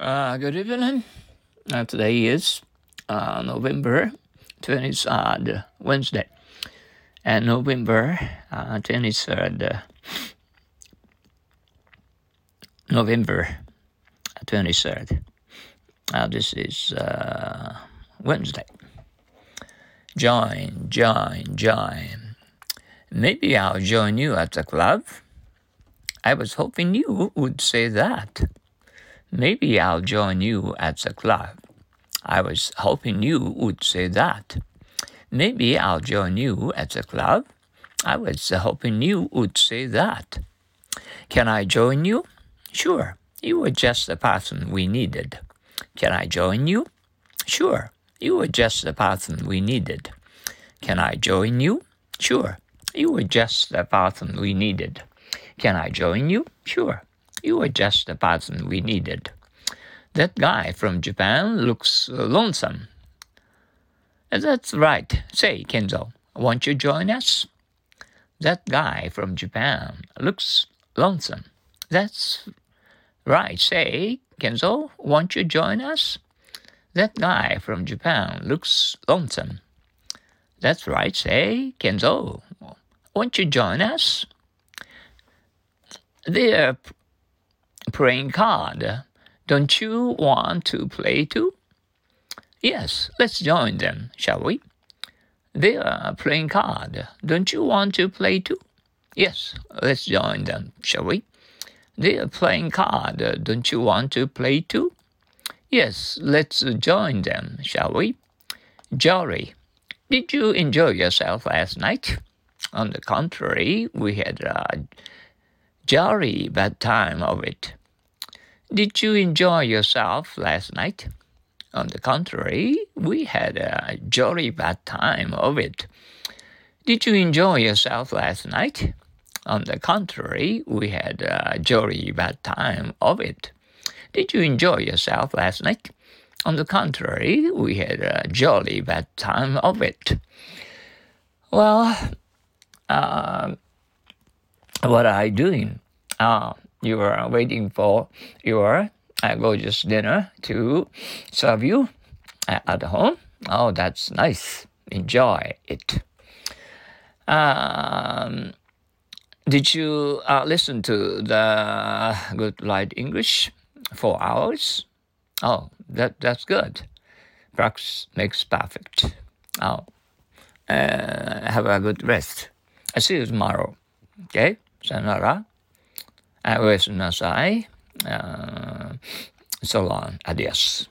Uh, good evening. Uh, today is uh, November 23rd, Wednesday, and November uh, 23rd, November 23rd. Uh, this is uh, Wednesday. Join, join, join. Maybe I'll join you at the club. I was hoping you would say that. Maybe I'll join you at the club. I was hoping you would say that. Maybe I'll join you at the club. I was hoping you would say that. Can I join you? Sure. You were just the person we needed. Can I join you? Sure. You were just the person we needed. Can I join you? Sure. You were just the person we needed. Can I join you? Sure. You were just the person we needed. That guy from Japan looks lonesome. That's right. Say, Kenzo, won't you join us? That guy from Japan looks lonesome. That's right. Say, Kenzo, won't you join us? That guy from Japan looks lonesome. That's right. Say, Kenzo, won't you join us? They're playing card. Don't you want to play too? Yes, let's join them, shall we? They are playing card. Don't you want to play too? Yes, let's join them, shall we? They are playing card. Don't you want to play too? Yes, let's join them, shall we? Jolly. Did you enjoy yourself last night? On the contrary, we had a jolly bad time of it. Did you enjoy yourself last night? On the contrary, we had a jolly bad time of it. Did you enjoy yourself last night? On the contrary, we had a jolly bad time of it. Did you enjoy yourself last night? On the contrary, we had a jolly bad time of it. Well, uh, what are I doing? Uh, you are waiting for your uh, gorgeous dinner to serve you at home. Oh, that's nice. Enjoy it. Um, did you uh, listen to the Good Light English for hours? Oh, that that's good. Practice makes perfect. Oh, uh, have a good rest. I see you tomorrow. Okay, sayonara. I was in Nasai, uh, So on, Adios.